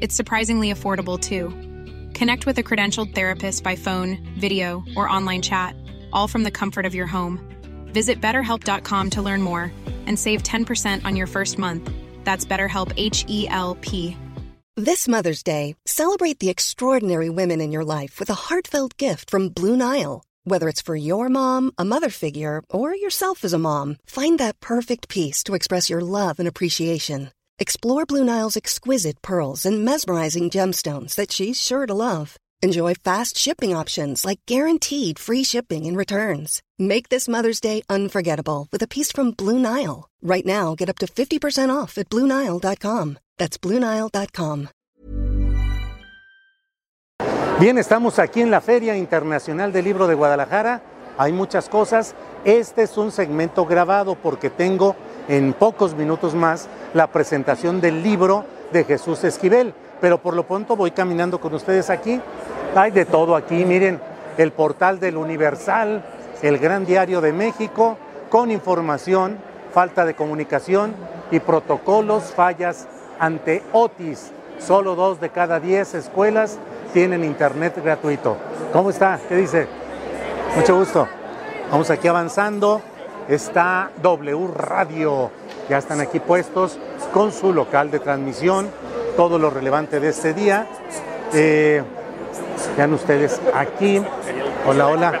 It's surprisingly affordable too. Connect with a credentialed therapist by phone, video, or online chat, all from the comfort of your home. Visit betterhelp.com to learn more and save 10% on your first month. That's BetterHelp H E L P. This Mother's Day, celebrate the extraordinary women in your life with a heartfelt gift from Blue Nile. Whether it's for your mom, a mother figure, or yourself as a mom, find that perfect piece to express your love and appreciation. Explore Blue Nile's exquisite pearls and mesmerizing gemstones that she's sure to love. Enjoy fast shipping options like guaranteed free shipping and returns. Make this Mother's Day unforgettable with a piece from Blue Nile. Right now, get up to 50% off at BlueNile.com. That's BlueNile.com. Bien, estamos aquí en la Feria Internacional del Libro de Guadalajara. Hay muchas cosas. Este es un segmento grabado porque tengo en pocos minutos más la presentación del libro de Jesús Esquivel. Pero por lo pronto voy caminando con ustedes aquí. Hay de todo aquí, miren, el portal del Universal, el Gran Diario de México, con información, falta de comunicación y protocolos, fallas ante Otis. Solo dos de cada diez escuelas tienen internet gratuito. ¿Cómo está? ¿Qué dice? Mucho gusto. Vamos aquí avanzando. Está W Radio. Ya están aquí puestos con su local de transmisión. Todo lo relevante de este día. Eh, vean ustedes aquí. Hola, hola.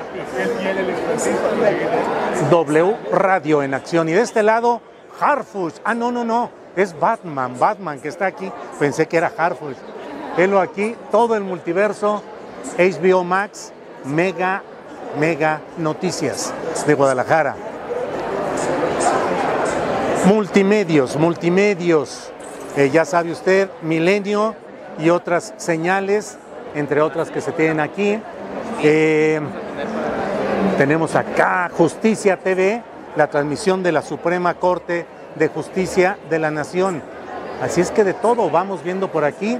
W Radio en acción. Y de este lado, Harfush. Ah, no, no, no. Es Batman. Batman que está aquí. Pensé que era Harfush. Velo aquí. Todo el multiverso. HBO Max. Mega, mega noticias de Guadalajara. Multimedios, multimedios. Eh, ya sabe usted, Milenio y otras señales, entre otras que se tienen aquí. Eh, tenemos acá Justicia TV, la transmisión de la Suprema Corte de Justicia de la Nación. Así es que de todo vamos viendo por aquí.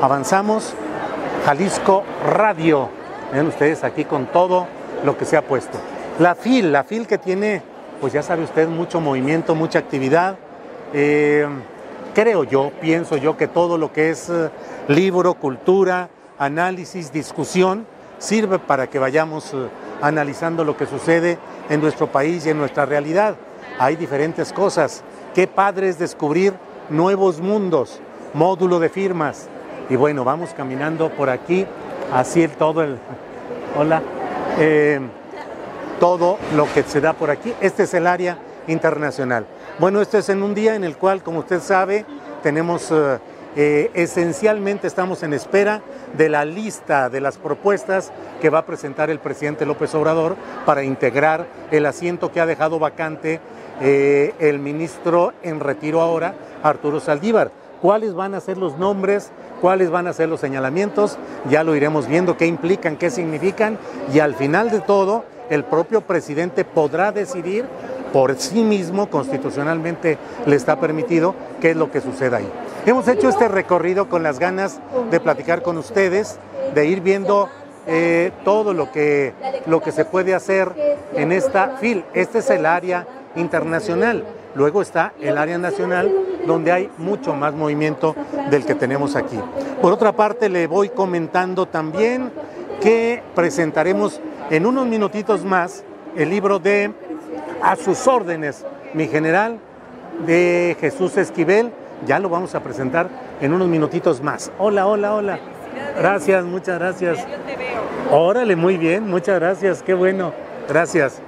Avanzamos. Jalisco Radio. Ven ustedes aquí con todo lo que se ha puesto. La FIL, la FIL que tiene, pues ya sabe usted, mucho movimiento, mucha actividad. Eh, creo yo, pienso yo que todo lo que es eh, libro, cultura, análisis, discusión, sirve para que vayamos eh, analizando lo que sucede en nuestro país y en nuestra realidad. Hay diferentes cosas. Qué padre es descubrir nuevos mundos, módulo de firmas. Y bueno, vamos caminando por aquí, así el, todo el... Hola. Todo lo que se da por aquí. Este es el área internacional. Bueno, este es en un día en el cual, como usted sabe, tenemos eh, eh, esencialmente estamos en espera de la lista de las propuestas que va a presentar el presidente López Obrador para integrar el asiento que ha dejado vacante eh, el ministro en retiro ahora, Arturo Saldívar. ¿Cuáles van a ser los nombres? ¿Cuáles van a ser los señalamientos? Ya lo iremos viendo, qué implican, qué significan y al final de todo el propio presidente podrá decidir por sí mismo, constitucionalmente le está permitido, qué es lo que suceda ahí. Hemos hecho este recorrido con las ganas de platicar con ustedes, de ir viendo eh, todo lo que, lo que se puede hacer en esta FIL. Este es el área internacional. Luego está el área nacional, donde hay mucho más movimiento del que tenemos aquí. Por otra parte, le voy comentando también que presentaremos en unos minutitos más el libro de A sus órdenes, mi general, de Jesús Esquivel. Ya lo vamos a presentar en unos minutitos más. Hola, hola, hola. Gracias, muchas gracias. Órale, muy bien, muchas gracias, qué bueno. Gracias.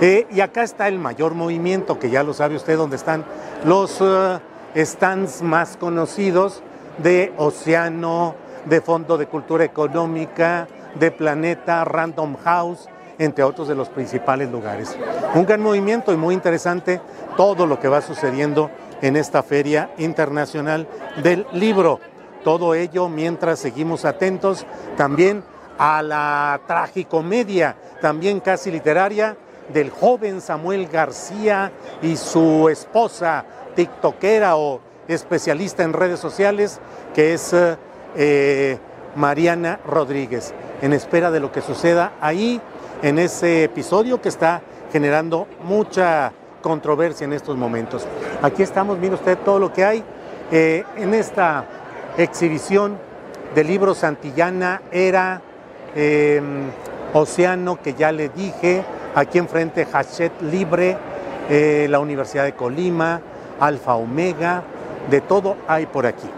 Eh, y acá está el mayor movimiento, que ya lo sabe usted, donde están los uh, stands más conocidos de Océano, de Fondo de Cultura Económica, de Planeta, Random House, entre otros de los principales lugares. Un gran movimiento y muy interesante todo lo que va sucediendo en esta Feria Internacional del Libro. Todo ello mientras seguimos atentos también a la tragicomedia, también casi literaria, del joven Samuel García y su esposa tiktokera o especialista en redes sociales, que es eh, Mariana Rodríguez, en espera de lo que suceda ahí en ese episodio que está generando mucha controversia en estos momentos. Aquí estamos, mire usted todo lo que hay eh, en esta exhibición del libro Santillana era em, Océano, que ya le dije, aquí enfrente Hachet Libre, eh, la Universidad de Colima, Alfa Omega, de todo hay por aquí.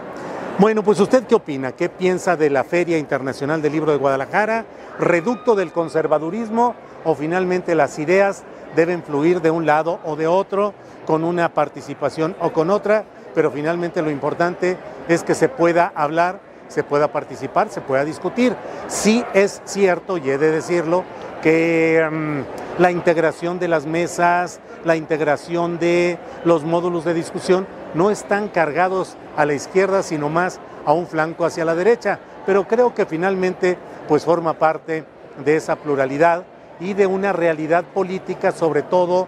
Bueno, pues usted qué opina, qué piensa de la Feria Internacional del Libro de Guadalajara, reducto del conservadurismo o finalmente las ideas deben fluir de un lado o de otro, con una participación o con otra, pero finalmente lo importante es que se pueda hablar, se pueda participar, se pueda discutir. Sí es cierto, y he de decirlo, que mm, la integración de las mesas, la integración de los módulos de discusión no están cargados a la izquierda, sino más a un flanco hacia la derecha, pero creo que finalmente pues forma parte de esa pluralidad y de una realidad política, sobre todo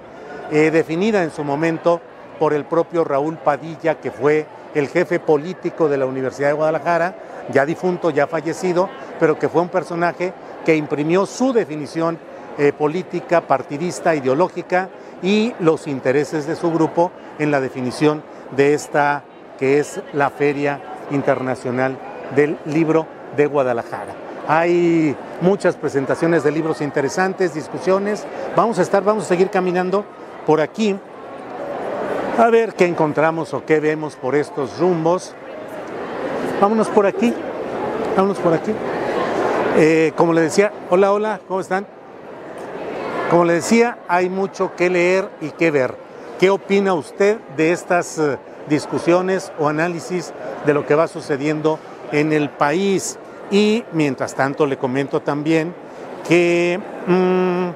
eh, definida en su momento por el propio Raúl Padilla, que fue el jefe político de la Universidad de Guadalajara, ya difunto, ya fallecido, pero que fue un personaje que imprimió su definición eh, política, partidista, ideológica y los intereses de su grupo en la definición de esta que es la Feria Internacional del Libro de Guadalajara. Hay muchas presentaciones de libros interesantes, discusiones. Vamos a estar, vamos a seguir caminando por aquí a ver qué encontramos o qué vemos por estos rumbos. Vámonos por aquí, vámonos por aquí. Eh, como le decía, hola, hola, ¿cómo están? Como le decía, hay mucho que leer y que ver. ¿Qué opina usted de estas eh, discusiones o análisis de lo que va sucediendo en el país? Y mientras tanto le comento también que mm,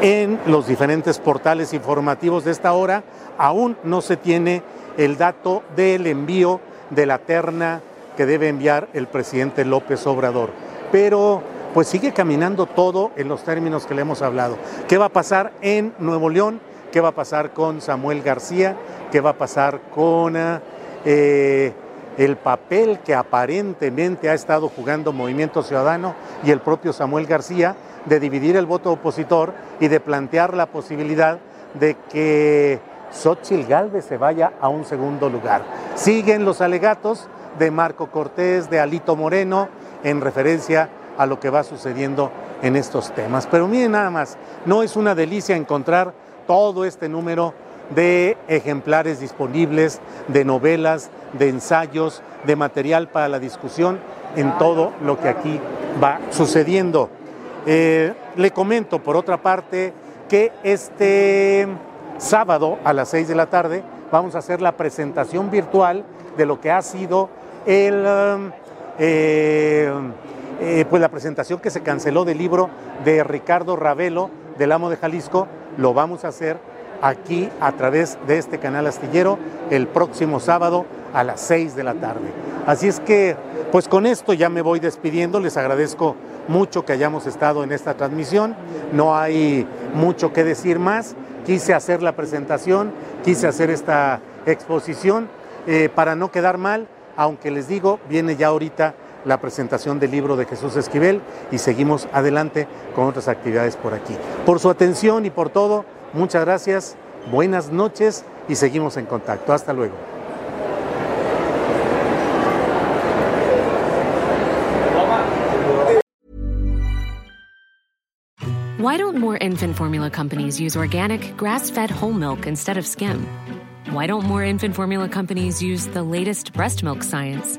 en los diferentes portales informativos de esta hora aún no se tiene el dato del envío de la terna que debe enviar el presidente López Obrador. Pero pues sigue caminando todo en los términos que le hemos hablado. ¿Qué va a pasar en Nuevo León? ¿Qué va a pasar con Samuel García? ¿Qué va a pasar con eh, el papel que aparentemente ha estado jugando Movimiento Ciudadano y el propio Samuel García de dividir el voto opositor y de plantear la posibilidad de que Xochitl Galvez se vaya a un segundo lugar. Siguen los alegatos de Marco Cortés, de Alito Moreno, en referencia a lo que va sucediendo en estos temas. Pero miren nada más, no es una delicia encontrar todo este número de ejemplares disponibles, de novelas, de ensayos, de material para la discusión en todo lo que aquí va sucediendo. Eh, le comento, por otra parte, que este sábado a las 6 de la tarde vamos a hacer la presentación virtual de lo que ha sido el, eh, eh, pues la presentación que se canceló del libro de Ricardo Ravelo, del Amo de Jalisco. Lo vamos a hacer aquí a través de este canal astillero el próximo sábado a las 6 de la tarde. Así es que, pues con esto ya me voy despidiendo. Les agradezco mucho que hayamos estado en esta transmisión. No hay mucho que decir más. Quise hacer la presentación, quise hacer esta exposición eh, para no quedar mal, aunque les digo, viene ya ahorita la presentación del libro de Jesús Esquivel y seguimos adelante con otras actividades por aquí. Por su atención y por todo, muchas gracias, buenas noches y seguimos en contacto. Hasta luego. Why don't more infant formula companies use organic, grass fed whole milk instead of skim? Why don't more infant formula companies use the latest breast milk science?